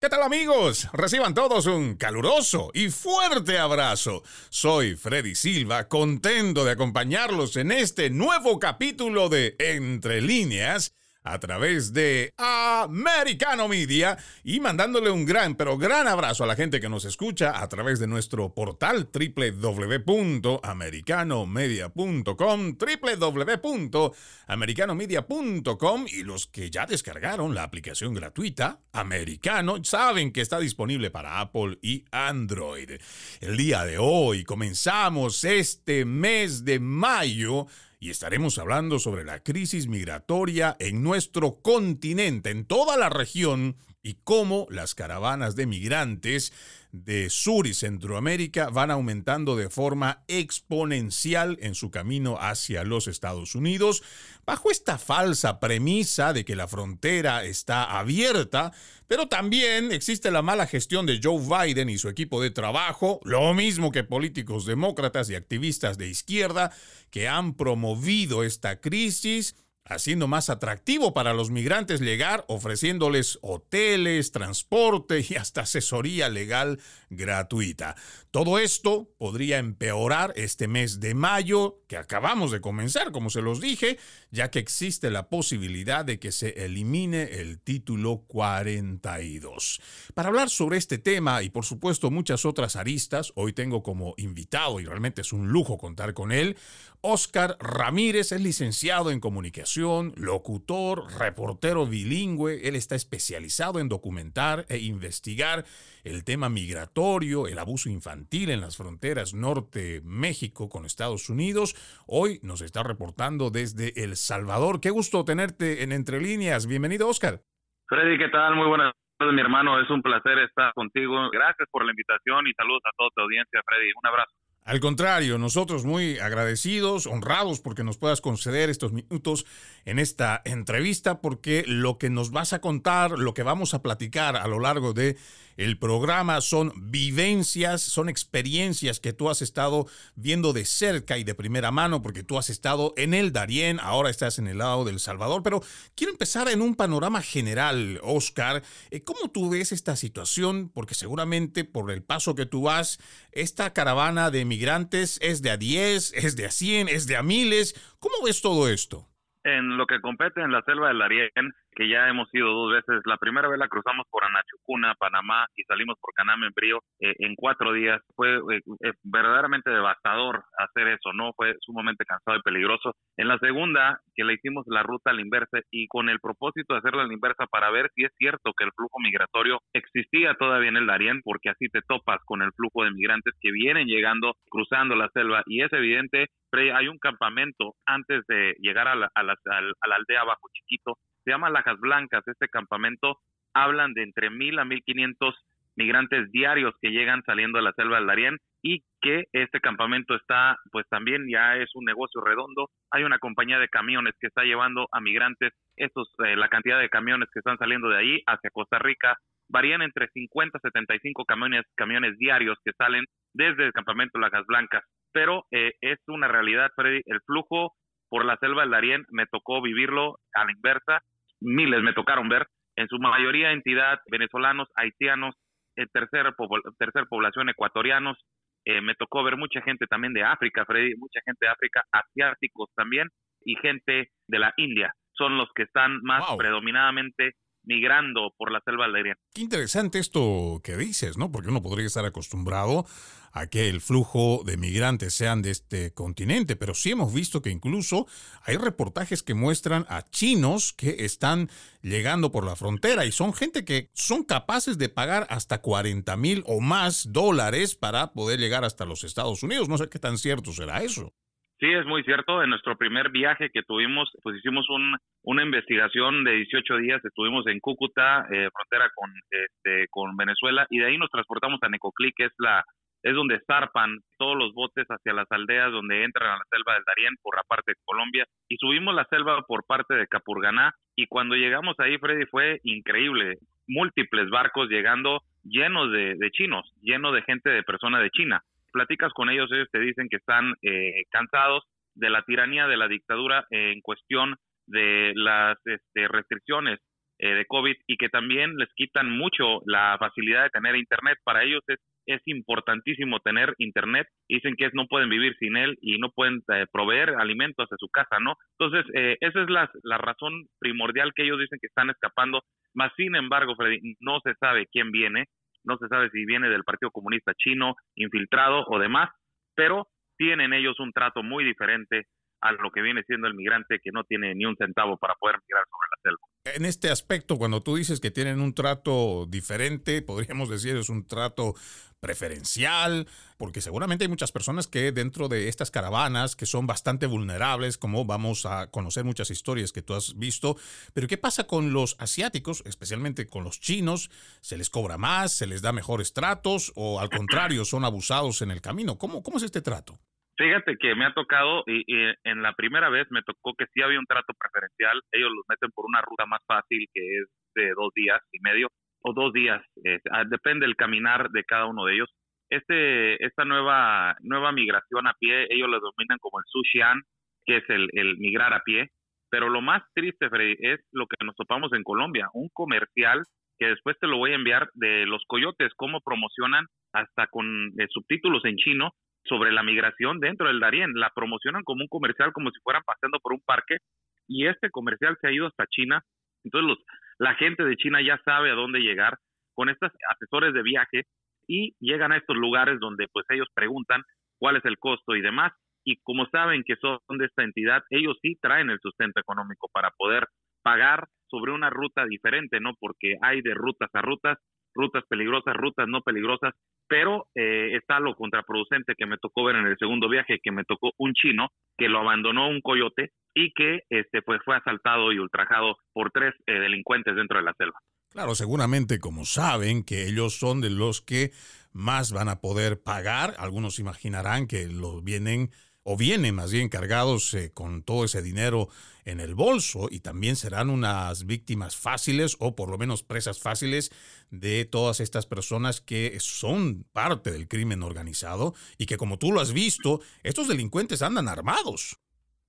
¿Qué tal amigos? Reciban todos un caluroso y fuerte abrazo. Soy Freddy Silva, contento de acompañarlos en este nuevo capítulo de Entre líneas a través de Americano Media y mandándole un gran, pero gran abrazo a la gente que nos escucha a través de nuestro portal www.americanomedia.com, www.americanomedia.com y los que ya descargaron la aplicación gratuita Americano saben que está disponible para Apple y Android. El día de hoy comenzamos este mes de mayo y estaremos hablando sobre la crisis migratoria en nuestro continente, en toda la región, y cómo las caravanas de migrantes de Sur y Centroamérica van aumentando de forma exponencial en su camino hacia los Estados Unidos, bajo esta falsa premisa de que la frontera está abierta, pero también existe la mala gestión de Joe Biden y su equipo de trabajo, lo mismo que políticos demócratas y activistas de izquierda que han promovido esta crisis haciendo más atractivo para los migrantes llegar, ofreciéndoles hoteles, transporte y hasta asesoría legal gratuita. Todo esto podría empeorar este mes de mayo que acabamos de comenzar, como se los dije, ya que existe la posibilidad de que se elimine el título 42. Para hablar sobre este tema y por supuesto muchas otras aristas, hoy tengo como invitado, y realmente es un lujo contar con él, Oscar Ramírez es licenciado en comunicación, locutor, reportero bilingüe. Él está especializado en documentar e investigar el tema migratorio, el abuso infantil en las fronteras norte México con Estados Unidos. Hoy nos está reportando desde El Salvador. Qué gusto tenerte en Entre Líneas. Bienvenido, Oscar. Freddy, ¿qué tal? Muy buenas tardes, mi hermano. Es un placer estar contigo. Gracias por la invitación y saludos a toda tu audiencia, Freddy. Un abrazo. Al contrario, nosotros muy agradecidos, honrados porque nos puedas conceder estos minutos en esta entrevista, porque lo que nos vas a contar, lo que vamos a platicar a lo largo de el programa son vivencias, son experiencias que tú has estado viendo de cerca y de primera mano, porque tú has estado en el Darién, ahora estás en el lado del Salvador. Pero quiero empezar en un panorama general, Oscar. Eh, ¿Cómo tú ves esta situación? Porque seguramente por el paso que tú vas, esta caravana de migrantes es de a 10, es de a 100, es de a miles. ¿Cómo ves todo esto? En lo que compete en la selva del Darién, que ya hemos ido dos veces. La primera vez la cruzamos por Anachucuna, Panamá, y salimos por Caname en Brío eh, en cuatro días. Fue eh, eh, verdaderamente devastador hacer eso, ¿no? Fue sumamente cansado y peligroso. En la segunda, que le hicimos la ruta al inversa y con el propósito de hacerla a la inversa para ver si es cierto que el flujo migratorio existía todavía en el Darién, porque así te topas con el flujo de migrantes que vienen llegando, cruzando la selva, y es evidente hay un campamento antes de llegar a la, a la, a la aldea Bajo Chiquito se llama Lajas Blancas. Este campamento hablan de entre mil a mil quinientos migrantes diarios que llegan saliendo de la selva del Darién y que este campamento está, pues también ya es un negocio redondo. Hay una compañía de camiones que está llevando a migrantes, estos, eh, la cantidad de camiones que están saliendo de ahí hacia Costa Rica varían entre 50 a 75 camiones, camiones diarios que salen desde el campamento Lajas Blancas. Pero eh, es una realidad, Freddy, el flujo por la selva del Darién me tocó vivirlo a la inversa miles me tocaron ver, en su mayoría entidad venezolanos, haitianos, eh, tercera, tercer población ecuatorianos, eh, me tocó ver mucha gente también de África, Freddy, mucha gente de África, asiáticos también, y gente de la India. Son los que están más predominadamente migrando por la selva aérea. Qué interesante esto que dices, ¿no? Porque uno podría estar acostumbrado a que el flujo de migrantes sean de este continente, pero sí hemos visto que incluso hay reportajes que muestran a chinos que están llegando por la frontera y son gente que son capaces de pagar hasta 40 mil o más dólares para poder llegar hasta los Estados Unidos. No sé qué tan cierto será eso. Sí, es muy cierto. En nuestro primer viaje que tuvimos, pues hicimos un, una investigación de 18 días. Estuvimos en Cúcuta, eh, frontera con, este, con Venezuela, y de ahí nos transportamos a Necoclí, que es la, es donde zarpan todos los botes hacia las aldeas donde entran a la selva del Darién por la parte de Colombia y subimos la selva por parte de Capurganá y cuando llegamos ahí, Freddy, fue increíble. Múltiples barcos llegando llenos de, chinos, llenos de gente de persona de China. Platicas con ellos, ellos te dicen que están eh, cansados de la tiranía, de la dictadura en cuestión de las este, restricciones eh, de COVID y que también les quitan mucho la facilidad de tener internet. Para ellos es, importantísimo tener internet. Dicen que es, no pueden vivir sin él y no pueden eh, proveer alimentos a su casa, ¿no? Entonces, eh, esa es la, la razón primordial que ellos dicen que están escapando. Más sin embargo, Freddy, no se sabe quién viene, no se sabe si viene del Partido Comunista Chino, infiltrado o demás, pero tienen ellos un trato muy diferente a lo que viene siendo el migrante que no tiene ni un centavo para poder migrar sobre la selva. En este aspecto, cuando tú dices que tienen un trato diferente, podríamos decir es un trato preferencial, porque seguramente hay muchas personas que dentro de estas caravanas que son bastante vulnerables, como vamos a conocer muchas historias que tú has visto, pero ¿qué pasa con los asiáticos, especialmente con los chinos? ¿Se les cobra más, se les da mejores tratos o al contrario son abusados en el camino? ¿Cómo, cómo es este trato? Fíjate que me ha tocado, y, en la primera vez me tocó que sí había un trato preferencial. Ellos los meten por una ruta más fácil que es de dos días y medio o dos días. Ah, depende del caminar de cada uno de ellos. Este, esta nueva, nueva migración a pie, ellos lo dominan como el sushian, que es el, el migrar a pie. Pero lo más triste, Freddy, es lo que nos topamos en Colombia. Un comercial que después te lo voy a enviar de los coyotes, cómo promocionan hasta con eh, subtítulos en chino sobre la migración dentro del Darién. La promocionan como un comercial, como si fueran paseando por un parque, y este comercial se ha ido hasta China. Entonces, los, la gente de China ya sabe a dónde llegar con estos asesores de viaje y llegan a estos lugares donde pues ellos preguntan cuál es el costo y demás. Y como saben que son de esta entidad, ellos sí traen el sustento económico para poder pagar sobre una ruta diferente, ¿no? Porque hay de rutas a rutas, rutas peligrosas, rutas no peligrosas, pero eh, está lo contraproducente que me tocó ver en el segundo viaje, que me tocó un chino que lo abandonó un coyote y que este pues fue asaltado y ultrajado por tres eh, delincuentes dentro de la selva. Claro, seguramente como saben que ellos son de los que más van a poder pagar, algunos imaginarán que lo vienen o vienen más bien cargados eh, con todo ese dinero en el bolso y también serán unas víctimas fáciles o por lo menos presas fáciles de todas estas personas que son parte del crimen organizado y que como tú lo has visto, estos delincuentes andan armados.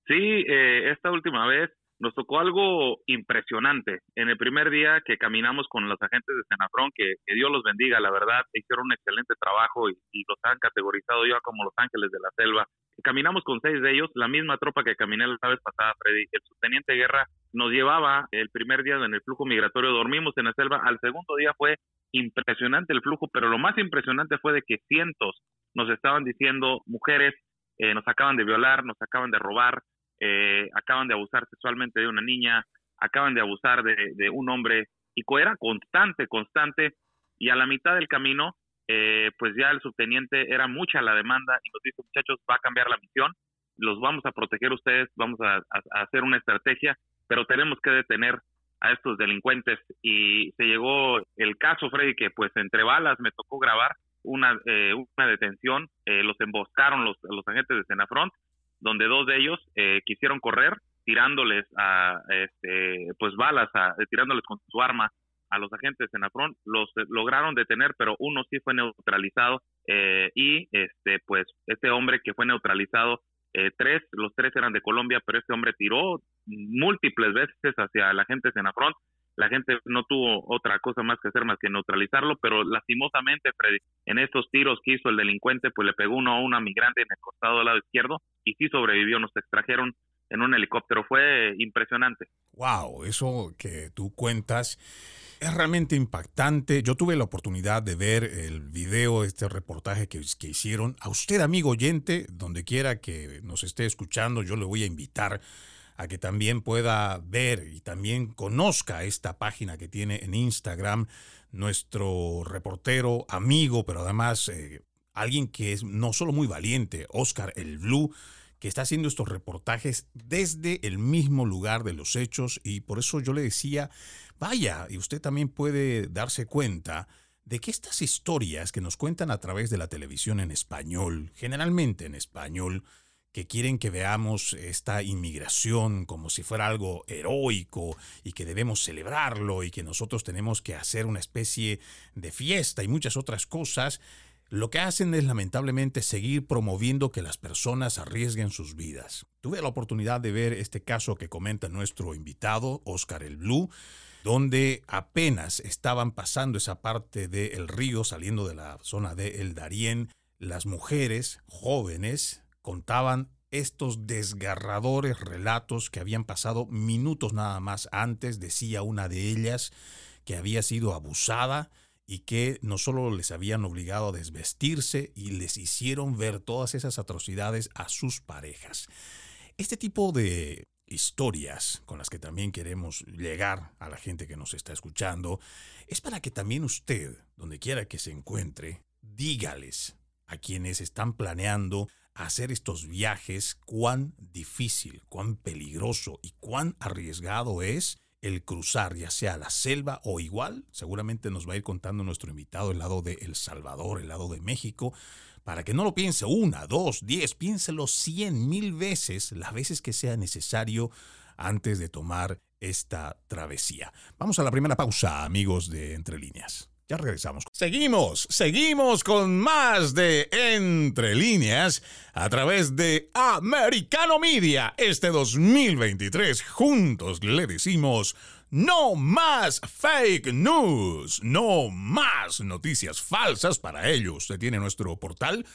Sí, eh, esta última vez nos tocó algo impresionante. En el primer día que caminamos con los agentes de Senafrón, que, Dios los bendiga, la verdad, hicieron un excelente trabajo y, y, los han categorizado ya como los ángeles de la selva caminamos con seis de ellos, la misma tropa que caminé la vez pasada, Freddy. El subteniente Guerra nos llevaba el primer día en el flujo migratorio, dormimos en la selva. Al segundo día fue impresionante el flujo, pero lo más impresionante fue de que cientos nos estaban diciendo, mujeres, eh, nos acaban de violar, nos acaban de robar, eh, acaban de abusar sexualmente de una niña, acaban de abusar de, de un hombre. Y era constante, constante. Y a la mitad del camino eh, pues ya el subteniente era mucha la demanda y nos dijo, muchachos, va a cambiar la misión, los vamos a proteger ustedes, vamos a, hacer una estrategia, pero tenemos que detener a estos delincuentes. Y se llegó el caso, Freddy, que pues entre balas me tocó grabar una, eh, una detención, eh, los emboscaron los, los agentes de Senafront, donde dos de ellos quisieron correr tirándoles a este pues balas a, tirándoles con su arma a los agentes de Senafrón, los eh, lograron detener, pero uno sí fue neutralizado eh, y este pues este hombre que fue neutralizado, eh, tres, los tres eran de Colombia, pero este hombre tiró múltiples veces hacia la gente de Senafrón. La gente no tuvo otra cosa más que hacer más que neutralizarlo, pero lastimosamente, en estos tiros que hizo el delincuente, pues le pegó uno a una migrante en el costado del lado izquierdo y sí sobrevivió. Nos extrajeron en un helicóptero. Fue impresionante. Wow, eso que tú cuentas es realmente impactante. Yo tuve la oportunidad de ver el video, este reportaje que, hicieron. A usted, amigo oyente, donde quiera que nos esté escuchando, yo le voy a invitar a que también pueda ver y también conozca esta página que tiene en Instagram nuestro reportero, amigo, pero además eh, alguien que es no solo muy valiente, Oscar el Blue que está haciendo estos reportajes desde el mismo lugar de los hechos y por eso yo le decía, vaya, y usted también puede darse cuenta de que estas historias que nos cuentan a través de la televisión en español, generalmente en español, que quieren que veamos esta inmigración como si fuera algo heroico y que debemos celebrarlo y que nosotros tenemos que hacer una especie de fiesta y muchas otras cosas, lo que hacen es lamentablemente seguir promoviendo que las personas arriesguen sus vidas. Tuve la oportunidad de ver este caso que comenta nuestro invitado, Oscar el Blue, donde apenas estaban pasando esa parte del río, saliendo de la zona de El Darién, las mujeres jóvenes contaban estos desgarradores relatos que habían pasado minutos nada más antes, decía una de ellas que había sido abusada y que no solo les habían obligado a desvestirse y les hicieron ver todas esas atrocidades a sus parejas. Este tipo de historias con las que también queremos llegar a la gente que nos está escuchando, es para que también usted, donde quiera que se encuentre, dígales a quienes están planeando hacer estos viajes cuán difícil, cuán peligroso y cuán arriesgado es el cruzar ya sea la selva o igual, seguramente nos va a ir contando nuestro invitado el lado de El Salvador, el lado de México, para que no lo piense una, dos, diez, piénselo cien mil veces, las veces que sea necesario antes de tomar esta travesía. Vamos a la primera pausa, amigos de Entre Líneas. Ya regresamos. Seguimos, seguimos con más de Entre Líneas a través de Americano Media. Este 2023 juntos le decimos no más fake news, no más noticias falsas. Para ello, usted tiene nuestro portal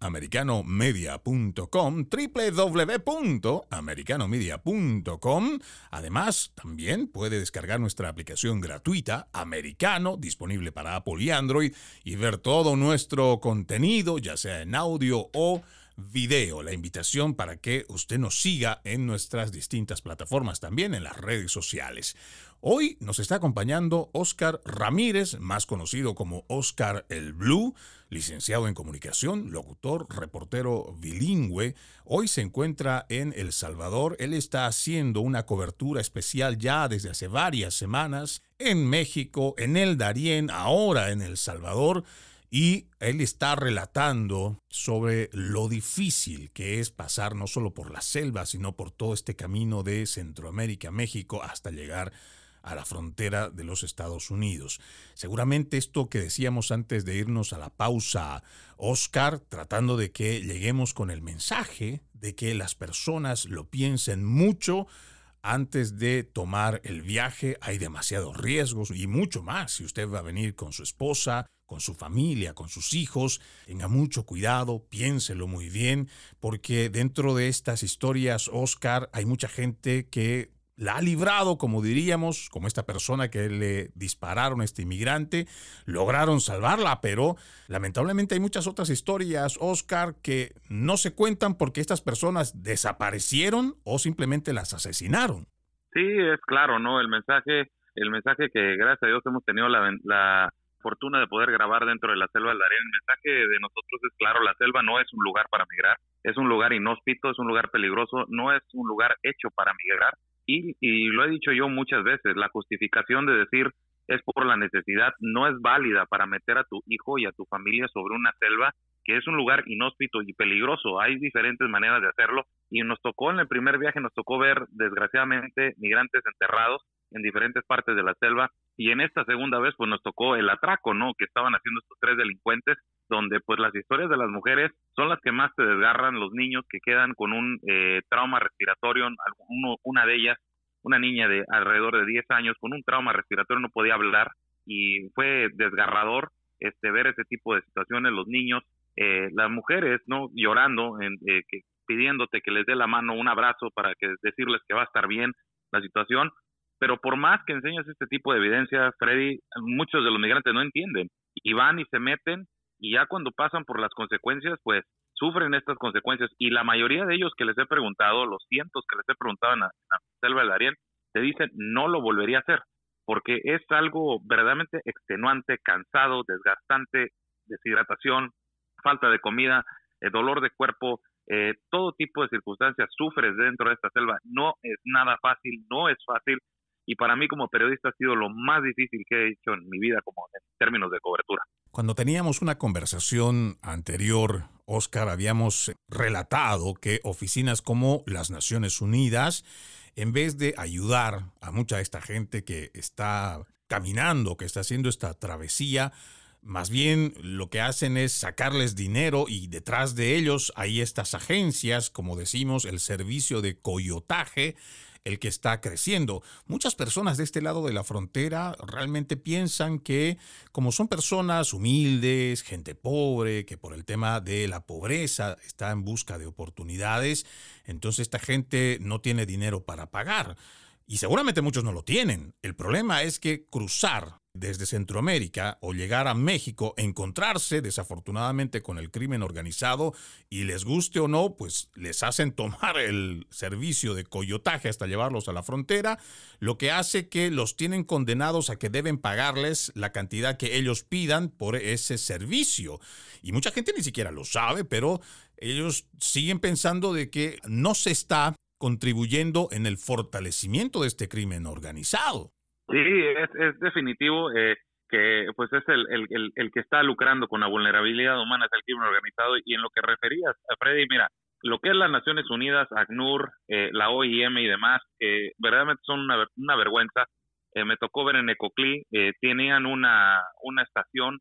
www.americanomedia.com, www.americanomedia.com. Además, también puede descargar nuestra aplicación gratuita Americano, disponible para Apple y Android, y ver todo nuestro contenido, ya sea en audio o video, la invitación para que usted nos siga en nuestras distintas plataformas, también en las redes sociales. Hoy nos está acompañando Oscar Ramírez, más conocido como Oscar el Blue, licenciado en comunicación, locutor, reportero bilingüe. Hoy se encuentra en El Salvador. Él está haciendo una cobertura especial ya desde hace varias semanas en México, en el Darién, ahora en El Salvador y él está relatando sobre lo difícil que es pasar no solo por la selva, sino por todo este camino de Centroamérica, México, hasta llegar a la frontera de los Estados Unidos. Seguramente esto que decíamos antes de irnos a la pausa, Oscar, tratando de que lleguemos con el mensaje de que las personas lo piensen mucho, antes de tomar el viaje hay demasiados riesgos y mucho más. Si usted va a venir con su esposa, con su familia, con sus hijos, tenga mucho cuidado, piénselo muy bien, porque dentro de estas historias, Oscar, hay mucha gente que la ha librado, como diríamos, como esta persona que le dispararon a este inmigrante, lograron salvarla, pero lamentablemente hay muchas otras historias, Oscar, que no se cuentan porque estas personas desaparecieron o simplemente las asesinaron. Sí, es claro, ¿no? El mensaje, el mensaje que gracias a Dios hemos tenido la, la fortuna de poder grabar dentro de la selva del Darién, el mensaje de nosotros es claro, la selva no es un lugar para migrar, es un lugar inhóspito, es un lugar peligroso, no es un lugar hecho para migrar y, lo he dicho yo muchas veces, la justificación de decir es por la necesidad no es válida para meter a tu hijo y a tu familia sobre una selva que es un lugar inhóspito y peligroso. Hay diferentes maneras de hacerlo y nos tocó en el primer viaje, nos tocó ver desgraciadamente migrantes enterrados en diferentes partes de la selva y en esta segunda vez pues nos tocó el atraco, ¿no? Que estaban haciendo estos tres delincuentes donde pues las historias de las mujeres son las que más te desgarran, los niños que quedan con un eh, trauma respiratorio, una de ellas, una niña de alrededor de 10 años con un trauma respiratorio no podía hablar y fue desgarrador este ver ese tipo de situaciones, los niños, eh, las mujeres, ¿no? Llorando, en, eh, que, pidiéndote que les dé la mano, un abrazo para que decirles que va a estar bien la situación, pero por más que enseñas este tipo de evidencia, Freddy, muchos de los migrantes no entienden y van y se meten y ya cuando pasan por las consecuencias, pues sufren estas consecuencias y la mayoría de ellos que les he preguntado, los cientos que les he preguntado en la, selva del Ariel, te dicen no lo volvería a hacer porque es algo verdaderamente extenuante, cansado, desgastante, deshidratación, falta de comida, eh, dolor de cuerpo, eh, todo tipo de circunstancias sufres dentro de esta selva. No es nada fácil, no es fácil y para mí como periodista ha sido lo más difícil que he hecho en mi vida como en términos de cobertura. Cuando teníamos una conversación anterior, Oscar, habíamos relatado que oficinas como las Naciones Unidas, en vez de ayudar a mucha de esta gente que está caminando, que está haciendo esta travesía, más bien lo que hacen es sacarles dinero y detrás de ellos hay estas agencias, como decimos, el servicio de coyotaje, el que está creciendo. Muchas personas de este lado de la frontera realmente piensan que como son personas humildes, gente pobre, que por el tema de la pobreza está en busca de oportunidades, entonces esta gente no tiene dinero para pagar. Y seguramente muchos no lo tienen. El problema es que cruzar desde Centroamérica o llegar a México, encontrarse desafortunadamente con el crimen organizado y les guste o no, pues les hacen tomar el servicio de coyotaje hasta llevarlos a la frontera, lo que hace que los tienen condenados a que deben pagarles la cantidad que ellos pidan por ese servicio. Y mucha gente ni siquiera lo sabe, pero ellos siguen pensando de que no se está contribuyendo en el fortalecimiento de este crimen organizado. Sí, es, es definitivo eh, que pues es el, el, el, que está lucrando con la vulnerabilidad humana, es el crimen organizado. Y en lo que referías, a Freddy, mira, lo que es las Naciones Unidas, ACNUR, eh, la OIM y demás, eh, verdaderamente son una, una vergüenza. Eh, me tocó ver en Ecoclí, tenían una, una estación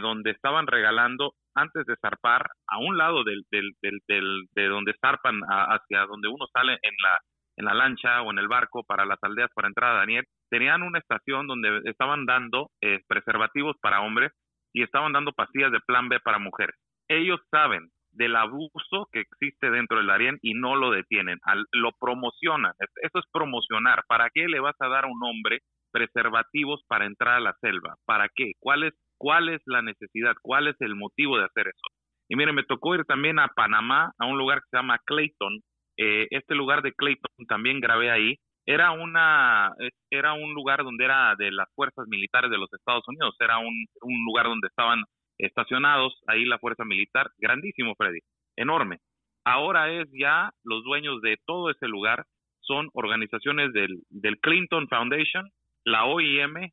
donde estaban regalando antes de zarpar a un lado del, del, del, de donde zarpan hacia donde uno sale en la en la lancha o en el barco para las aldeas para entrar a Daniel, tenían una estación donde estaban dando eh, preservativos para hombres y estaban dando pastillas de plan B para mujeres. Ellos saben del abuso que existe dentro del Darién y no lo detienen, lo promocionan. Eso es promocionar. ¿Para qué le vas a dar a un hombre preservativos para entrar a la selva? ¿Para qué? ¿Cuál es, cuál es la necesidad? ¿Cuál es el motivo de hacer eso? Y miren, me tocó ir también a Panamá, a un lugar que se llama Clayton, eh, este lugar de Clayton también grabé ahí. Era una era un lugar donde era de las fuerzas militares de los Estados Unidos. Era un, un lugar donde estaban estacionados ahí la fuerza militar. Grandísimo, Freddy. Enorme. Ahora es ya los dueños de todo ese lugar son organizaciones del, del Clinton Foundation, la OIM,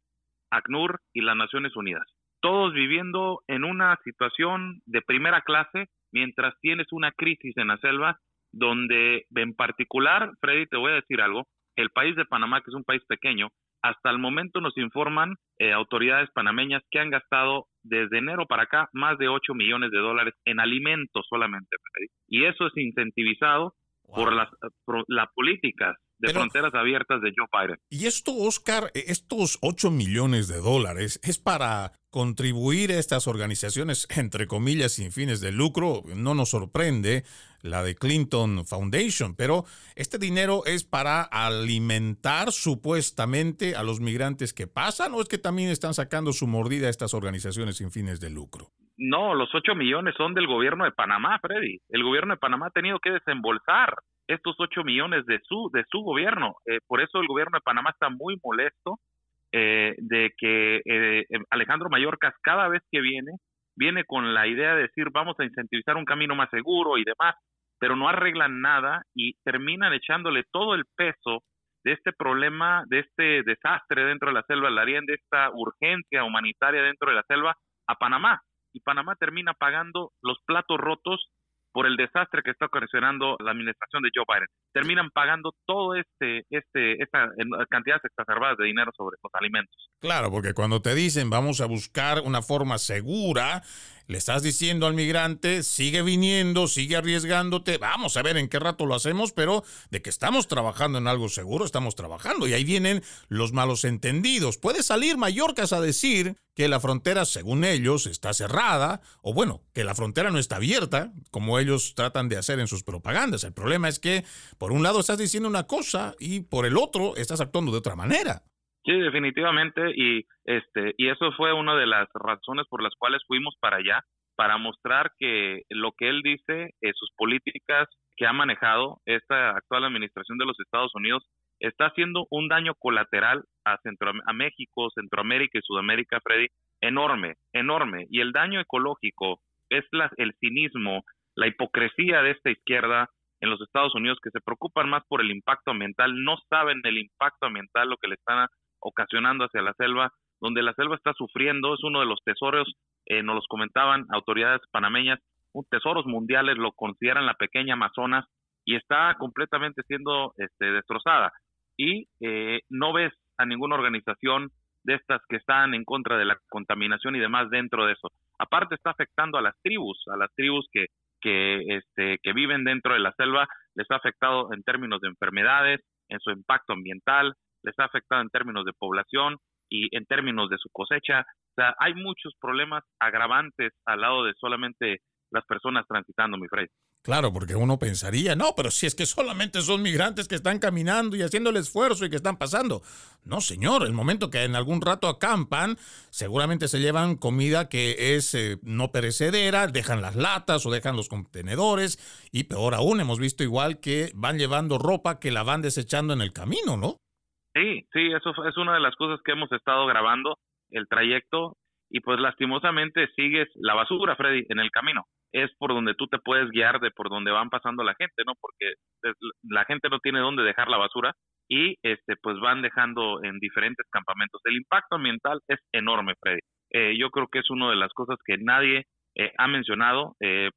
ACNUR y las Naciones Unidas. Todos viviendo en una situación de primera clase mientras tienes una crisis en la selva donde en particular, Freddy, te voy a decir algo, el país de Panamá, que es un país pequeño, hasta el momento nos informan eh, autoridades panameñas que han gastado desde enero para acá más de 8 millones de dólares en alimentos solamente. Y eso es incentivizado por las por las políticas de fronteras abiertas de Joe Biden. Y esto, Oscar, e, estos 8 millones de dólares es para contribuir a estas organizaciones, entre comillas, sin fines de lucro. No nos sorprende la de Clinton Foundation, pero este dinero es para alimentar supuestamente a los migrantes que pasan o es que también están sacando su mordida a estas organizaciones sin fines de lucro. No, los 8 millones son del gobierno de Panamá, Freddy. El gobierno de Panamá ha tenido que desembolsar estos 8 millones de su, de su gobierno. Eh, por eso el gobierno de Panamá está muy molesto eh, de que eh, Alejandro Mayorkas cada vez que viene, viene con la idea de decir vamos a incentivizar un camino más seguro y demás, pero no arreglan nada y terminan echándole todo el peso de este problema, de este desastre dentro de la selva Darién, de esta urgencia humanitaria dentro de la selva a Panamá. Y Panamá termina pagando los platos rotos por el desastre que está ocasionando la administración de Joe Biden. Terminan pagando todo este, este, esta cantidades exacerbadas de dinero sobre los alimentos. Claro, porque cuando te dicen vamos a buscar una forma segura, le estás diciendo al migrante, sigue viniendo, sigue arriesgándote, vamos a ver en qué rato lo hacemos, pero de que estamos trabajando en algo seguro, estamos trabajando. Y ahí vienen los malos entendidos. Puede salir Mallorcas a decir que la frontera, según ellos, está cerrada, o bueno, que la frontera no está abierta, como ellos tratan de hacer en sus propagandas. El problema es que, por un lado, estás diciendo una cosa y por el otro, estás actuando de otra manera. Sí, definitivamente y este y eso fue una de las razones por las cuales fuimos para allá para mostrar que lo que él dice, eh, sus políticas que ha manejado esta actual administración de los Estados Unidos está haciendo un daño colateral a Centro a México, Centroamérica y Sudamérica, Freddy, enorme, enorme. Y el daño ecológico es la, el cinismo, la hipocresía de esta izquierda en los Estados Unidos que se preocupan más por el impacto ambiental, no saben el impacto ambiental, lo que le están ocasionando hacia la selva, donde la selva está sufriendo, es uno de los tesoros, eh, nos los comentaban autoridades panameñas, tesoros mundiales, lo consideran la pequeña Amazonas y está completamente siendo este, destrozada. Y eh, no ves a ninguna organización de estas que están en contra de la contaminación y demás dentro de eso. Aparte está afectando a las tribus, a las tribus que, que, este, que viven dentro de la selva, les ha afectado en términos de enfermedades, en su impacto ambiental, les ha afectado en términos de población y en términos de su cosecha. O sea, hay muchos problemas agravantes al lado de solamente las personas transitando, mi Fred. Claro, porque uno pensaría, no, pero si es que solamente son migrantes que están caminando y haciendo el esfuerzo y que están pasando. No, señor, el momento que en algún rato acampan, seguramente se llevan comida que es eh, no perecedera, dejan las latas o dejan los contenedores y peor aún, hemos visto igual que van llevando ropa que la van desechando en el camino, ¿no? Sí, sí, eso es una de las cosas que hemos estado grabando, el trayecto, y pues lastimosamente sigues la basura, Freddy, en el camino es por donde tú te puedes guiar de por donde van pasando la gente, ¿no? Porque la gente no tiene dónde dejar la basura y este pues van dejando en diferentes campamentos. El impacto ambiental es enorme, Freddy. Eh, yo creo que es una de las cosas que nadie eh, ha mencionado. Eh,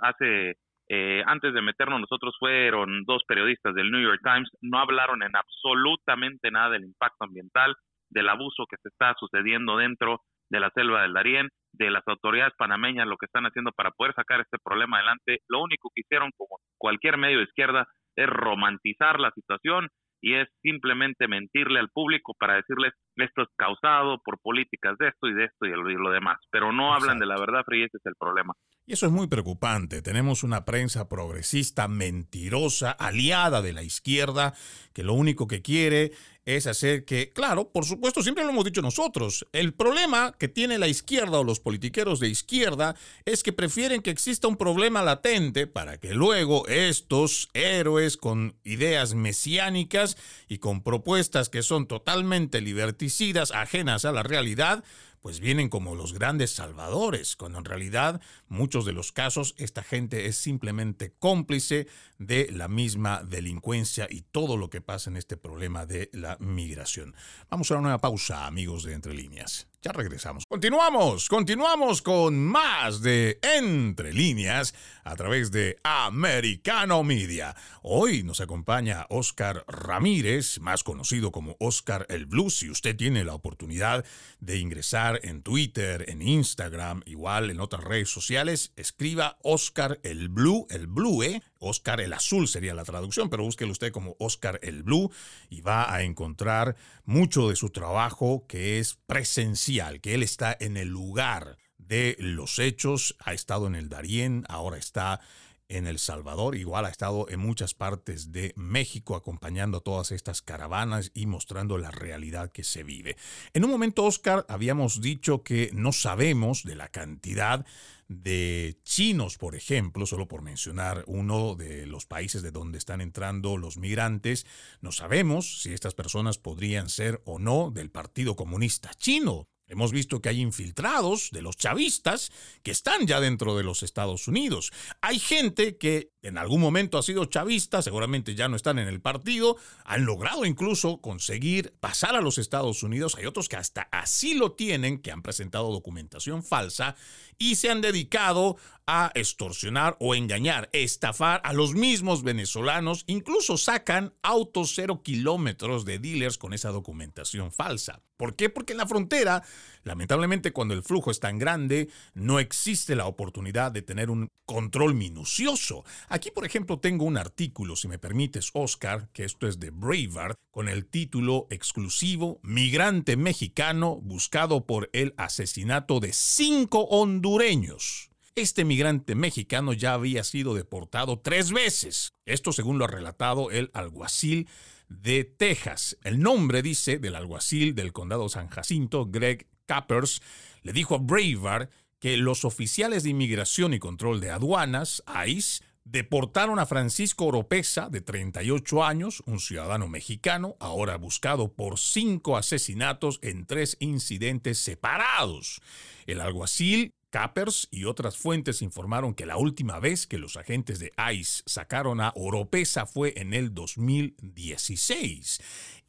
hace antes de meternos nosotros fueron dos periodistas del New York Times, no hablaron en absolutamente nada del impacto ambiental, del abuso que se está sucediendo dentro de la selva del Darién, de las autoridades panameñas, lo que están haciendo para poder sacar este problema adelante. Lo único que hicieron, como cualquier medio de izquierda, es romantizar la situación y es simplemente mentirle al público para decirles esto es causado por políticas de esto y de esto y lo, demás. Pero no hablan de la verdad, y ese es el problema. Y eso es muy preocupante. Tenemos una prensa progresista mentirosa, aliada de la izquierda, que lo único que quiere es hacer que, claro, por supuesto, siempre lo hemos dicho nosotros, el problema que tiene la izquierda o los politiqueros de izquierda es que prefieren que exista un problema latente para que luego estos héroes con ideas mesiánicas y con propuestas que son totalmente liberticidas, ajenas a la realidad, pues vienen como los grandes salvadores, cuando en realidad muchos de los casos esta gente es simplemente cómplice de la misma delincuencia y todo lo que pasa en este problema de la migración. Vamos a una nueva pausa, amigos de Entre Líneas. Ya regresamos. Continuamos, continuamos con más de Entre líneas a través de Americano Media. Hoy nos acompaña Oscar Ramírez, más conocido como Oscar el Blue. Si usted tiene la oportunidad de ingresar en Twitter, en Instagram, igual en otras redes sociales, escriba Oscar el Blue, el Blue, ¿eh? Oscar el Azul sería la traducción, pero búsquelo usted como Oscar el Blue y va a encontrar mucho de su trabajo que es presencial que él está en el lugar de los hechos, ha estado en el Darién, ahora está en El Salvador, igual ha estado en muchas partes de México acompañando a todas estas caravanas y mostrando la realidad que se vive. En un momento, Oscar, habíamos dicho que no sabemos de la cantidad de chinos, por ejemplo, solo por mencionar uno de los países de donde están entrando los migrantes, no sabemos si estas personas podrían ser o no del Partido Comunista Chino. Hemos visto que hay infiltrados de los chavistas que están ya dentro de los Estados Unidos. Hay gente que en algún momento ha sido chavista, seguramente ya no están en el partido, han logrado incluso conseguir pasar a los Estados Unidos. Hay otros que hasta así lo tienen, que han presentado documentación falsa y se han dedicado a extorsionar o engañar, estafar a los mismos venezolanos, incluso sacan autos cero kilómetros de dealers con esa documentación falsa. ¿Por qué? Porque en la frontera, lamentablemente cuando el flujo es tan grande, no existe la oportunidad de tener un control minucioso. Aquí, por ejemplo, tengo un artículo, si me permites, Oscar, que esto es de Breitbart, con el título exclusivo Migrante mexicano buscado por el asesinato de cinco hondureños. Este migrante mexicano ya había sido deportado tres veces. Esto según lo ha relatado el alguacil de Texas. El nombre, dice, del alguacil del condado San Jacinto, Greg Cappers, le dijo a Braver que los oficiales de inmigración y control de aduanas, ICE, deportaron a Francisco Oropesa, de 38 años, un ciudadano mexicano, ahora buscado por cinco asesinatos en tres incidentes separados. El alguacil Cappers y otras fuentes informaron que la última vez que los agentes de ICE sacaron a Oropesa fue en el 2016.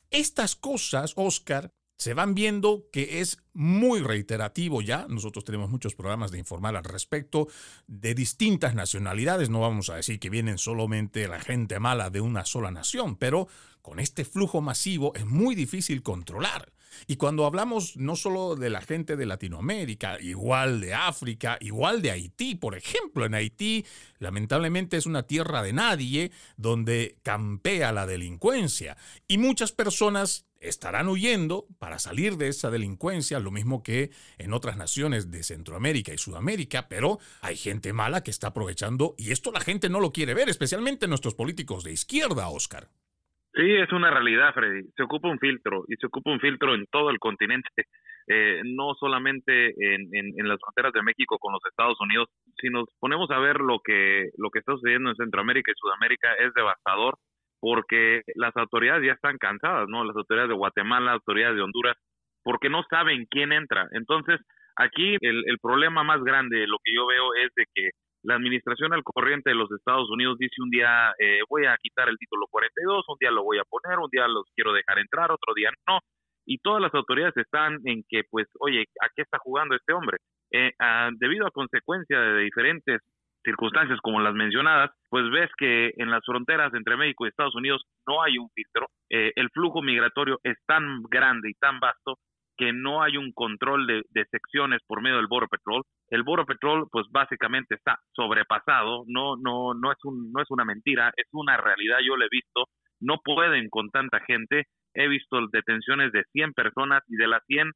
Estas cosas, Oscar, se van viendo que es muy reiterativo ya. Nosotros tenemos muchos programas de informar al respecto de distintas nacionalidades. No vamos a decir que vienen solamente la gente mala de una sola nación, pero con este flujo masivo es muy difícil controlar. Y cuando hablamos no solo de la gente de Latinoamérica, igual de África, igual de Haití, por ejemplo, en Haití lamentablemente es una tierra de nadie donde campea la delincuencia y muchas personas estarán huyendo para salir de esa delincuencia, lo mismo que en otras naciones de Centroamérica y Sudamérica, pero hay gente mala que está aprovechando y esto la gente no lo quiere ver, especialmente nuestros políticos de izquierda, Oscar. Sí, es una realidad, Freddy. Se ocupa un filtro y se ocupa un filtro en todo el continente, eh, no solamente en, en, las fronteras de México con los Estados Unidos. Si nos ponemos a ver lo que, lo que está sucediendo en Centroamérica y Sudamérica es devastador porque las autoridades ya están cansadas, ¿no? Las autoridades de Guatemala, las autoridades de Honduras, porque no saben quién entra. Entonces, aquí el, problema más grande, lo que yo veo es de que la administración al corriente de los Estados Unidos dice un día eh, voy a quitar el título 42, un día lo voy a poner, un día los quiero dejar entrar, otro día no. Y todas las autoridades están en que, pues, oye, ¿a qué está jugando este hombre? Eh, debido a consecuencia de diferentes circunstancias como las mencionadas, pues ves que en las fronteras entre México y Estados Unidos no hay un filtro, eh, el flujo migratorio es tan grande y tan vasto que no hay un control de, secciones por medio del Border Patrol. El Border Patrol, pues básicamente está sobrepasado, no, no, no es un, no es una mentira, es una realidad, yo lo he visto, no pueden con tanta gente, he visto detenciones de 100 personas y de las 100,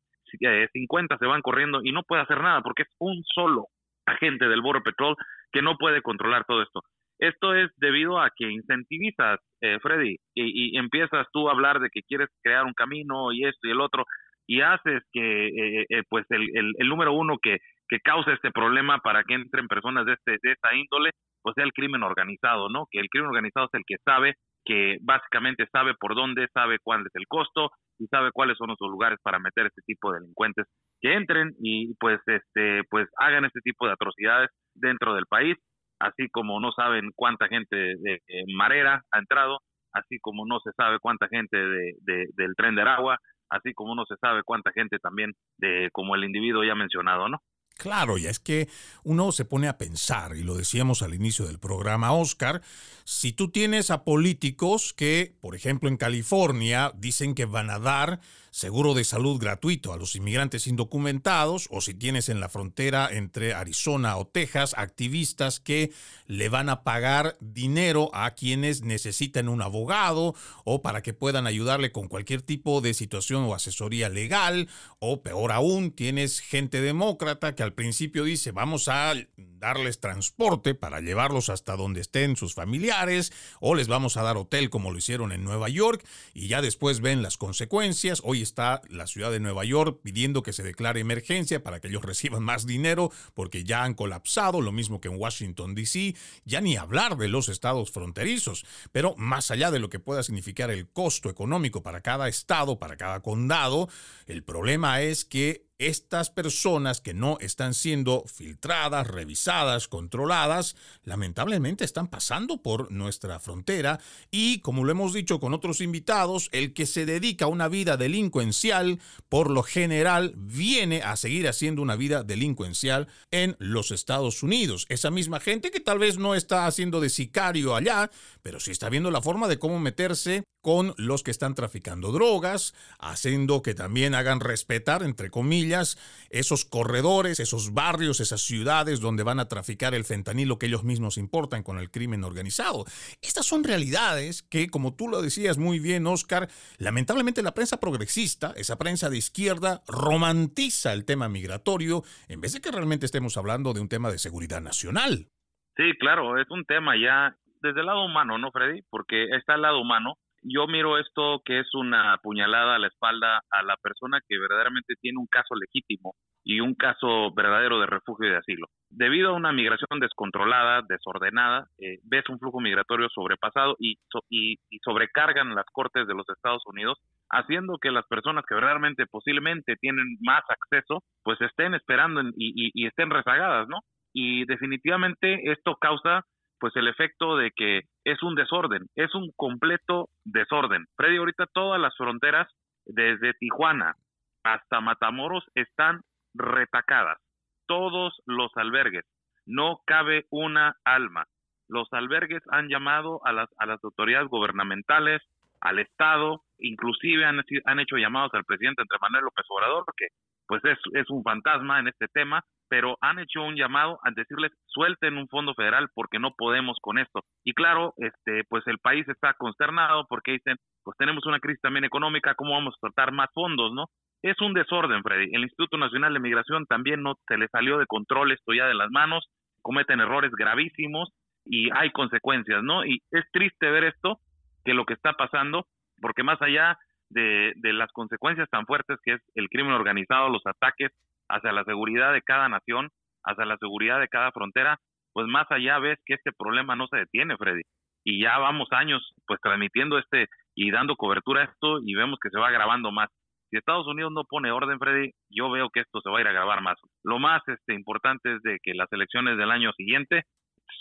50 eh, se van corriendo y no puede hacer nada porque es un solo agente del Border Patrol que no puede controlar todo esto. Esto es debido a que incentivizas, eh, Freddy, y, y, empiezas tú a hablar de que quieres crear un camino y esto y el otro, y haces que eh, eh, pues el, número uno que, que causa este problema para que entren personas de, este, de esta índole, pues sea el crimen organizado, ¿no? Que el crimen organizado es el que sabe, que básicamente sabe por dónde, sabe cuál es el costo y sabe cuáles son los lugares para meter este tipo de delincuentes que entren y pues este pues hagan este tipo de atrocidades dentro del país, así como no saben cuánta gente de, Marera ha entrado, así como no se sabe cuánta gente de, del tren de Aragua, así como no se sabe cuánta gente también de como el individuo ya mencionado, ¿no? Claro, ya es que uno se pone a pensar, y lo decíamos al inicio del programa, Oscar, si tú tienes a políticos que, por ejemplo, en California dicen que van a dar seguro de salud gratuito a los inmigrantes indocumentados o si tienes en la frontera entre Arizona o Texas activistas que le van a pagar dinero a quienes necesitan un abogado o para que puedan ayudarle con cualquier tipo de situación o asesoría legal o peor aún tienes gente demócrata que al principio dice vamos a darles transporte para llevarlos hasta donde estén sus familiares o les vamos a dar hotel como lo hicieron en Nueva York y ya después ven las consecuencias. Está la ciudad de Nueva York pidiendo que se declare emergencia para que ellos reciban más dinero porque ya han colapsado, lo mismo que en Washington, D.C., ya ni hablar de los estados fronterizos. Pero más allá de lo que pueda significar el costo económico para cada estado, para cada condado, el problema es que estas personas que no están siendo filtradas, revisadas, controladas, lamentablemente están pasando por nuestra frontera y, como lo hemos dicho con otros invitados, el que se dedica a una vida delincuencial, por lo general, viene a seguir haciendo una vida delincuencial en los Estados Unidos. Esa misma gente que tal vez no está haciendo de sicario allá, pero sí está viendo la forma de cómo meterse con los que están traficando drogas, haciendo que también hagan respetar, entre comillas, esos corredores, esos barrios, esas ciudades donde van a traficar el fentanilo que ellos mismos importan con el crimen organizado. Estas son realidades que, como tú lo decías muy bien, Oscar, lamentablemente la prensa progresista, esa prensa de izquierda, romantiza el tema migratorio en vez de que realmente estemos hablando de un tema de seguridad nacional. Sí, claro, es un tema ya desde el lado humano, ¿no, Freddy? Porque está el lado humano yo miro esto que es una puñalada a la espalda a la persona que verdaderamente tiene un caso legítimo y un caso verdadero de refugio y de asilo. Debido a una migración descontrolada, desordenada, eh, ves un flujo migratorio sobrepasado y, y, sobrecargan las cortes de los Estados Unidos haciendo que las personas que realmente posiblemente tienen más acceso, pues estén esperando y, y estén rezagadas, ¿no? Y definitivamente esto causa pues el efecto de que es un desorden, es un completo desorden. Freddy, ahorita todas las fronteras, desde Tijuana hasta Matamoros, están retacadas. Todos los albergues, no cabe una alma. Los albergues han llamado a las, a las autoridades gubernamentales, al Estado, inclusive han, han hecho llamados al presidente Andrés Manuel López Obrador, porque pues es, es un fantasma en este tema, pero han hecho un llamado a decirles suelten un fondo federal porque no podemos con esto. Y claro, este pues el país está consternado porque dicen, pues tenemos una crisis también económica, ¿cómo vamos a tratar más fondos, no? Es un desorden, Freddy. El Instituto Nacional de Migración también no se le salió de control esto ya de las manos, cometen errores gravísimos y hay consecuencias, ¿no? Y es triste ver esto, que lo que está pasando, porque más allá de, de las consecuencias tan fuertes que es el crimen organizado, los ataques hacia la seguridad de cada nación, hacia la seguridad de cada frontera, pues más allá ves que este problema no se detiene, Freddy. Y ya vamos años pues transmitiendo este y dando cobertura a esto y vemos que se va agravando más. Si Estados Unidos no pone orden, Freddy, yo veo que esto se va a ir a agravar más. Lo más este, importante es de que las elecciones del año siguiente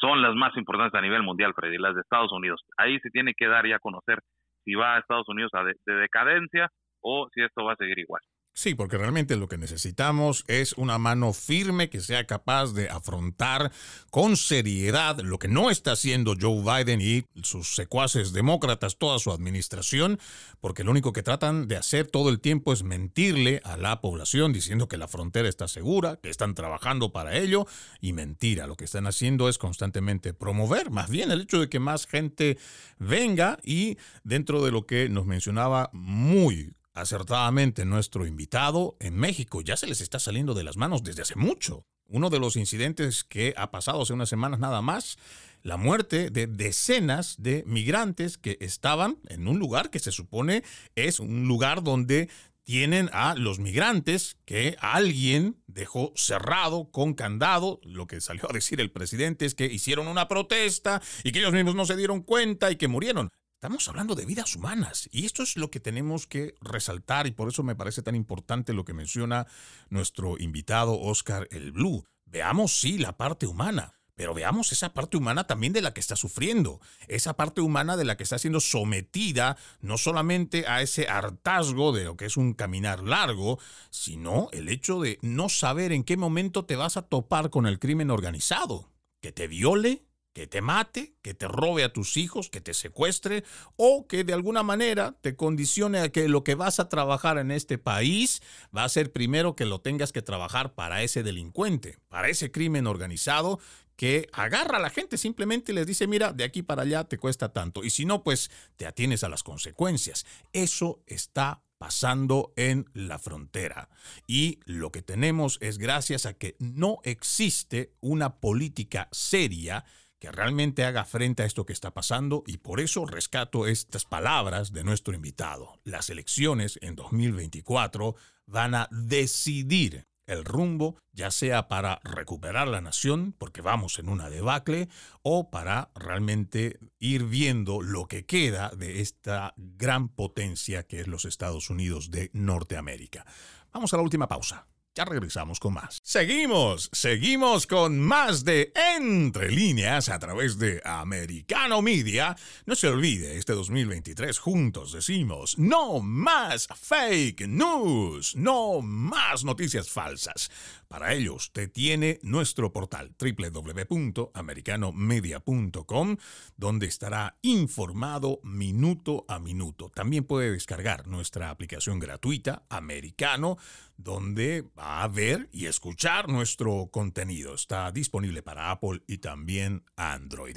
son las más importantes a nivel mundial, Freddy, las de Estados Unidos. Ahí se tiene que dar y a conocer si va a Estados Unidos a de decadencia o si esto va a seguir igual. Sí, porque realmente lo que necesitamos es una mano firme que sea capaz de afrontar con seriedad lo que no está haciendo Joe Biden y sus secuaces demócratas, toda su administración, porque lo único que tratan de hacer todo el tiempo es mentirle a la población diciendo que la frontera está segura, que están trabajando para ello, y mentira, lo que están haciendo es constantemente promover más bien el hecho de que más gente venga y dentro de lo que nos mencionaba muy acertadamente nuestro invitado, en México ya se les está saliendo de las manos desde hace mucho. Uno de los incidentes que ha pasado hace unas semanas nada más, la muerte de decenas de migrantes que estaban en un lugar que se supone es un lugar donde tienen a los migrantes que alguien dejó cerrado con candado. Lo que salió a decir el presidente es que hicieron una protesta y que ellos mismos no se dieron cuenta y que murieron. Estamos hablando de vidas humanas y esto es lo que tenemos que resaltar y por eso me parece tan importante lo que menciona nuestro invitado Oscar el Blue. Veamos sí la parte humana, pero veamos esa parte humana también de la que está sufriendo, esa parte humana de la que está siendo sometida no solamente a ese hartazgo de lo que es un caminar largo, sino el hecho de no saber en qué momento te vas a topar con el crimen organizado, que te viole, que te mate, que te robe a tus hijos, que te secuestre o que de alguna manera te condicione a que lo que vas a trabajar en este país va a ser primero que lo tengas que trabajar para ese delincuente, para ese crimen organizado que agarra a la gente, simplemente les dice, mira, de aquí para allá te cuesta tanto. Y si no, pues te atienes a las consecuencias. Eso está pasando en la frontera. Y lo que tenemos es gracias a que no existe una política seria que realmente haga frente a esto que está pasando y por eso rescato estas palabras de nuestro invitado. Las elecciones en 2024 van a decidir el rumbo, ya sea para recuperar la nación, porque vamos en una debacle, o para realmente ir viendo lo que queda de esta gran potencia que es los Estados Unidos de Norteamérica. Vamos a la última pausa. Ya regresamos con más. Seguimos, seguimos con más de Entre líneas a través de Americano Media. No se olvide, este 2023 juntos decimos, no más fake news, no más noticias falsas. Para ello, usted tiene nuestro portal www.americanomedia.com, donde estará informado minuto a minuto. También puede descargar nuestra aplicación gratuita, Americano, donde va a ver y escuchar nuestro contenido. Está disponible para Apple y también Android.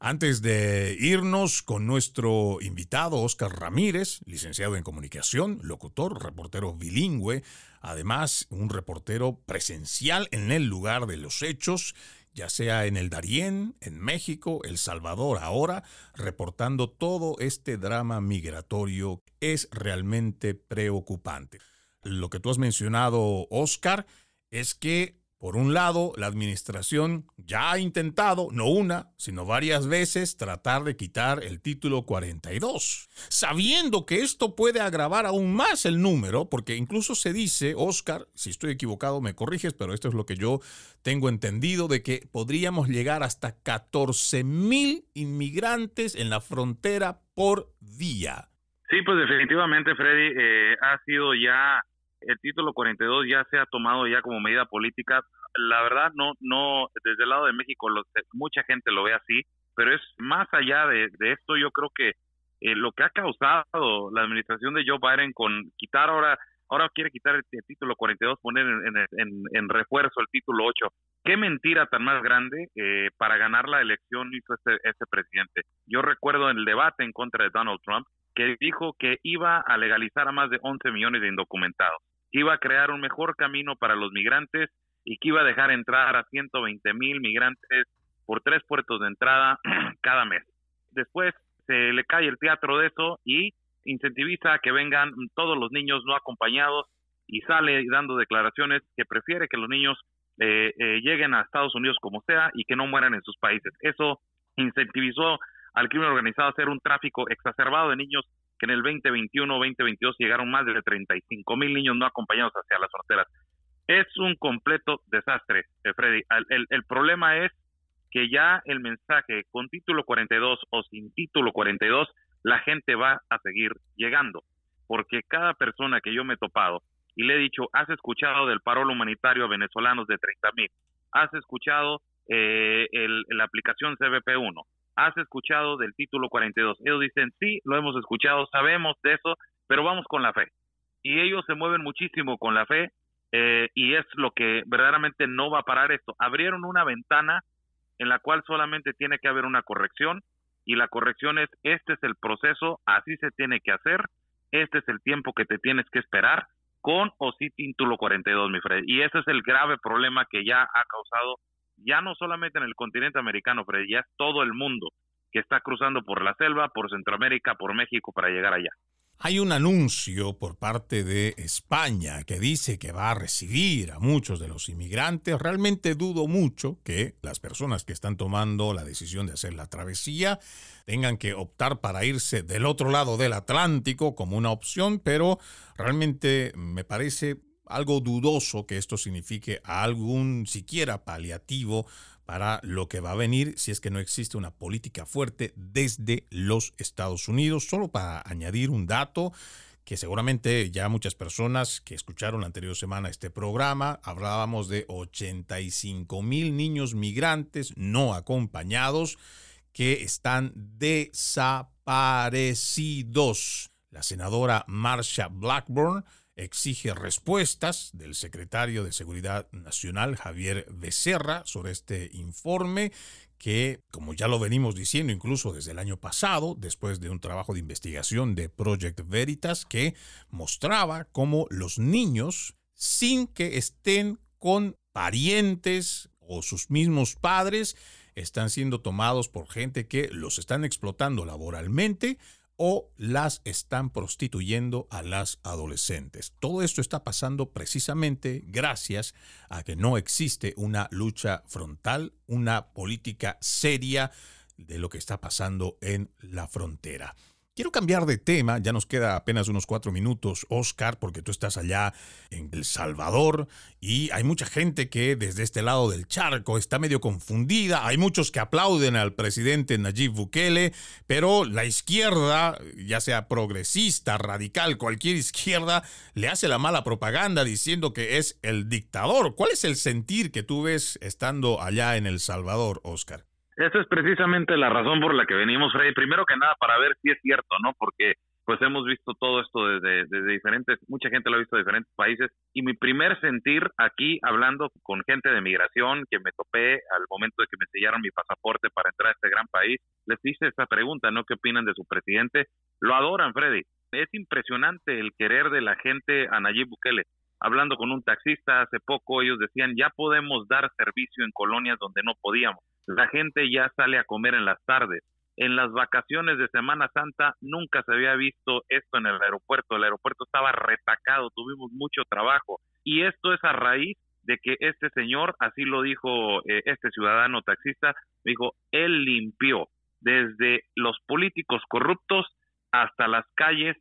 Antes de irnos con nuestro invitado, Oscar Ramírez, licenciado en comunicación, locutor, reportero bilingüe, además un reportero presencial en el lugar de los hechos, ya sea en el Darién, en México, El Salvador ahora, reportando todo este drama migratorio, es realmente preocupante. Lo que tú has mencionado, Oscar, es que Por un lado, la administración ya ha intentado, no una, sino varias veces, tratar de quitar el título 42, sabiendo que esto puede agravar aún más el número, porque incluso se dice, Oscar, si estoy equivocado me corriges, pero esto es lo que yo tengo entendido, de que podríamos llegar hasta 14 mil inmigrantes en la frontera por día. Sí, pues definitivamente, Freddy, eh, ha sido ya el título 42 ya se ha tomado ya como medida política. La verdad, no, no, desde el lado de México, mucha gente lo ve así, pero es más allá de, esto, yo creo que eh, lo que ha causado la administración de Joe Biden con quitar ahora, ahora quiere quitar el, título 42, poner en, en, refuerzo el título 8. Qué mentira tan más grande eh, para ganar la elección hizo este, este presidente. Yo recuerdo el debate en contra de Donald Trump, que dijo que iba a legalizar a más de 11 millones de indocumentados que iba a crear un mejor camino para los migrantes y que iba a dejar entrar a 120 mil migrantes por tres puertos de entrada cada mes. Después se le cae el teatro de eso y incentiviza a que vengan todos los niños no acompañados y sale dando declaraciones que prefiere que los niños eh, eh, lleguen a Estados Unidos como sea y que no mueran en sus países. Eso incentivizó al crimen organizado a hacer un tráfico exacerbado de niños que en el 2021-2022 llegaron más de 35 mil niños no acompañados hacia las fronteras. Es un completo desastre, eh, Freddy. El, problema es que ya el mensaje con título 42 o sin título 42, la gente va a seguir llegando, porque cada persona que yo me he topado y le he dicho, has escuchado del parol humanitario a venezolanos de 30 mil, has escuchado eh, el, la aplicación CBP1, ¿Has escuchado del título 42? Ellos dicen, sí, lo hemos escuchado, sabemos de eso, pero vamos con la fe. Y ellos se mueven muchísimo con la fe eh, y es lo que verdaderamente no va a parar esto. Abrieron una ventana en la cual solamente tiene que haber una corrección y la corrección es, este es el proceso, así se tiene que hacer, este es el tiempo que te tienes que esperar con o sin título 42, mi Fred. Y ese es el grave problema que ya ha causado ya no solamente en el continente americano, pero ya es todo el mundo que está cruzando por la selva, por Centroamérica, por México para llegar allá. Hay un anuncio por parte de España que dice que va a recibir a muchos de los inmigrantes. Realmente dudo mucho que las personas que están tomando la decisión de hacer la travesía tengan que optar para irse del otro lado del Atlántico como una opción, pero realmente me parece algo dudoso que esto signifique algún siquiera paliativo para lo que va a venir si es que no existe una política fuerte desde los Estados Unidos. Solo para añadir un dato que seguramente ya muchas personas que escucharon la anterior semana este programa, hablábamos de 85 mil niños migrantes no acompañados que están desaparecidos. La senadora Marsha Blackburn exige respuestas del secretario de Seguridad Nacional, Javier Becerra, sobre este informe que, como ya lo venimos diciendo incluso desde el año pasado, después de un trabajo de investigación de Project Veritas, que mostraba cómo los niños, sin que estén con parientes o sus mismos padres, están siendo tomados por gente que los están explotando laboralmente o las están prostituyendo a las adolescentes. Todo esto está pasando precisamente gracias a que no existe una lucha frontal, una política seria de lo que está pasando en la frontera. Quiero cambiar de tema, ya nos queda apenas unos cuatro minutos, Oscar, porque tú estás allá en El Salvador y hay mucha gente que desde este lado del charco está medio confundida. Hay muchos que aplauden al presidente Nayib Bukele, pero la izquierda, ya sea progresista, radical, cualquier izquierda, le hace la mala propaganda diciendo que es el dictador. ¿Cuál es el sentir que tú ves estando allá en El Salvador, Oscar? Esa es precisamente la razón por la que venimos, Freddy. Primero que nada, para ver si es cierto, ¿no? Porque pues hemos visto todo esto desde, diferentes, mucha gente lo ha visto de diferentes países. Y mi primer sentir aquí, hablando con gente de migración que me topé al momento de que me sellaron mi pasaporte para entrar a este gran país, les hice esa pregunta, ¿no? ¿Qué opinan de su presidente? Lo adoran, Freddy. Es impresionante el querer de la gente a Nayib Bukele hablando con un taxista hace poco, ellos decían, ya podemos dar servicio en colonias donde no podíamos. La gente ya sale a comer en las tardes. En las vacaciones de Semana Santa nunca se había visto esto en el aeropuerto. El aeropuerto estaba retacado, tuvimos mucho trabajo. Y esto es a raíz de que este señor, así lo dijo eh, este ciudadano taxista, dijo, él limpió desde los políticos corruptos hasta las calles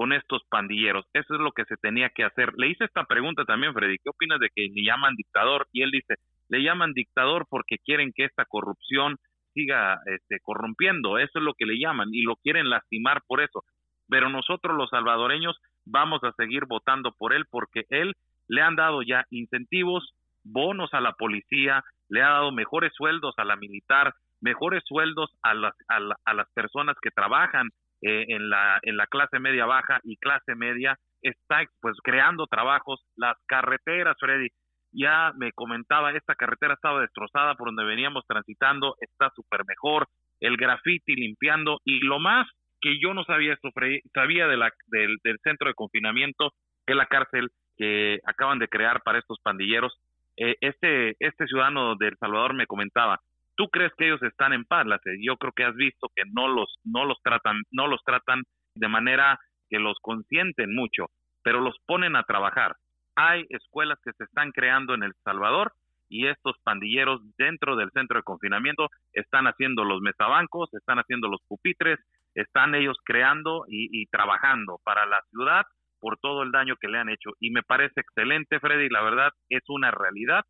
con estos pandilleros. Eso es lo que se tenía que hacer. Le hice esta pregunta también, Freddy, ¿qué opinas de que le llaman dictador? Y él dice, le llaman dictador porque quieren que esta corrupción siga este, corrompiendo, eso es lo que le llaman y lo quieren lastimar por eso. Pero nosotros los salvadoreños vamos a seguir votando por él porque él le han dado ya incentivos, bonos a la policía, le ha dado mejores sueldos a la militar, mejores sueldos a las, a, las personas que trabajan eh, en, la, en la clase media baja y clase media, está pues creando trabajos, las carreteras, Freddy, ya me comentaba, esta carretera estaba destrozada por donde veníamos transitando, está súper mejor, el graffiti limpiando y lo más que yo no sabía esto, Freddy, sabía de la, del, del centro de confinamiento, que la cárcel que acaban de crear para estos pandilleros. Eh, este, este ciudadano de El Salvador me comentaba, ¿tú crees que ellos están en paz? Yo creo que has visto que no los, no los tratan, no los tratan de manera que los consienten mucho, pero los ponen a trabajar. Hay escuelas que se están creando en El Salvador y estos pandilleros dentro del centro de confinamiento están haciendo los metabancos, están haciendo los pupitres, están ellos creando y trabajando para la ciudad por todo el daño que le han hecho. Y me parece excelente, Freddy, la verdad es una realidad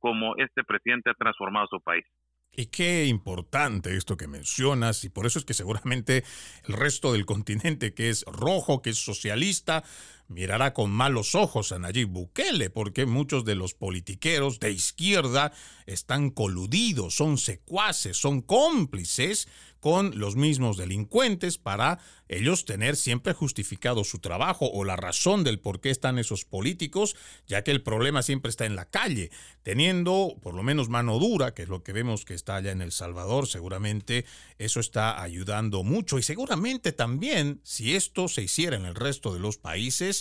como este presidente ha transformado su país. Y qué importante esto que mencionas, y por eso es que seguramente el resto del continente que es rojo, que es socialista, mirará con malos ojos a Nayib Bukele, porque muchos de los politiqueros de izquierda están coludidos, son secuaces, son cómplices con los mismos delincuentes para ellos tener siempre justificado su trabajo o la razón del por qué están esos políticos, ya que el problema siempre está en la calle. Teniendo por lo menos mano dura, que es lo que vemos que está allá en El Salvador, seguramente eso está ayudando mucho y seguramente también si esto se hiciera en el resto de los países,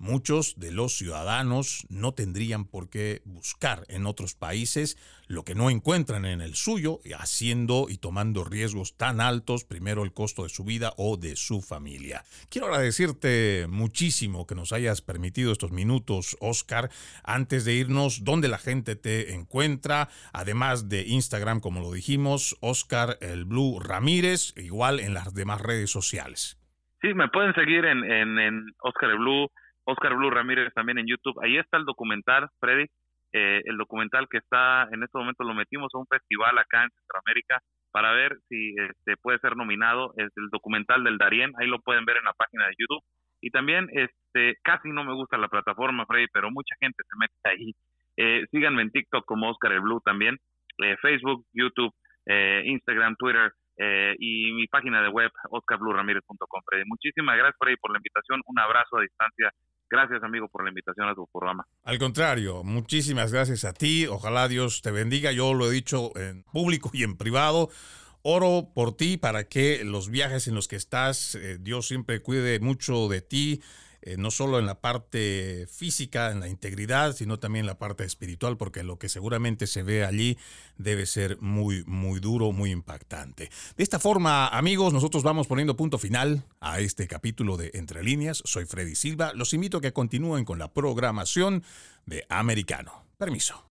Muchos de los ciudadanos no tendrían por qué buscar en otros países lo que no encuentran en el suyo, haciendo y tomando riesgos tan altos, primero el costo de su vida o de su familia. Quiero agradecerte muchísimo que nos hayas permitido estos minutos, Oscar. Antes de irnos, ¿dónde la gente te encuentra? Además de Instagram, como lo dijimos, Oscar el Blue Ramírez, igual en las demás redes sociales. Sí, me pueden seguir en, en, en Oscar Blue Oscar Blue Ramírez también en YouTube. Ahí está el documental, Freddy, eh, el documental que está, en este momento lo metimos a un festival acá en Centroamérica para ver si este, puede ser nominado. Es el documental del Darien, ahí lo pueden ver en la página de YouTube. Y también, este, casi no me gusta la plataforma, Freddy, pero mucha gente se mete ahí. Eh, síganme en TikTok como Oscar el Blue también, eh, Facebook, YouTube, Instagram, Twitter, y mi página de web, oscarbluramírez.com. Freddy. Muchísimas gracias, Freddy, por la invitación. Un abrazo a distancia Gracias, amigo, por la invitación a tu programa. Al contrario, muchísimas gracias a ti. Ojalá Dios te bendiga. Yo lo he dicho en público y en privado. Oro por ti para que los viajes en los que estás, eh, Dios siempre cuide mucho de ti eh, no solo en la parte física, en la integridad, sino también en la parte espiritual, porque lo que seguramente se ve allí debe ser muy, muy duro, muy impactante. De esta forma, amigos, nosotros vamos poniendo punto final a este capítulo de Entre líneas. Soy Freddy Silva. Los invito a que continúen con la programación de Americano. Permiso.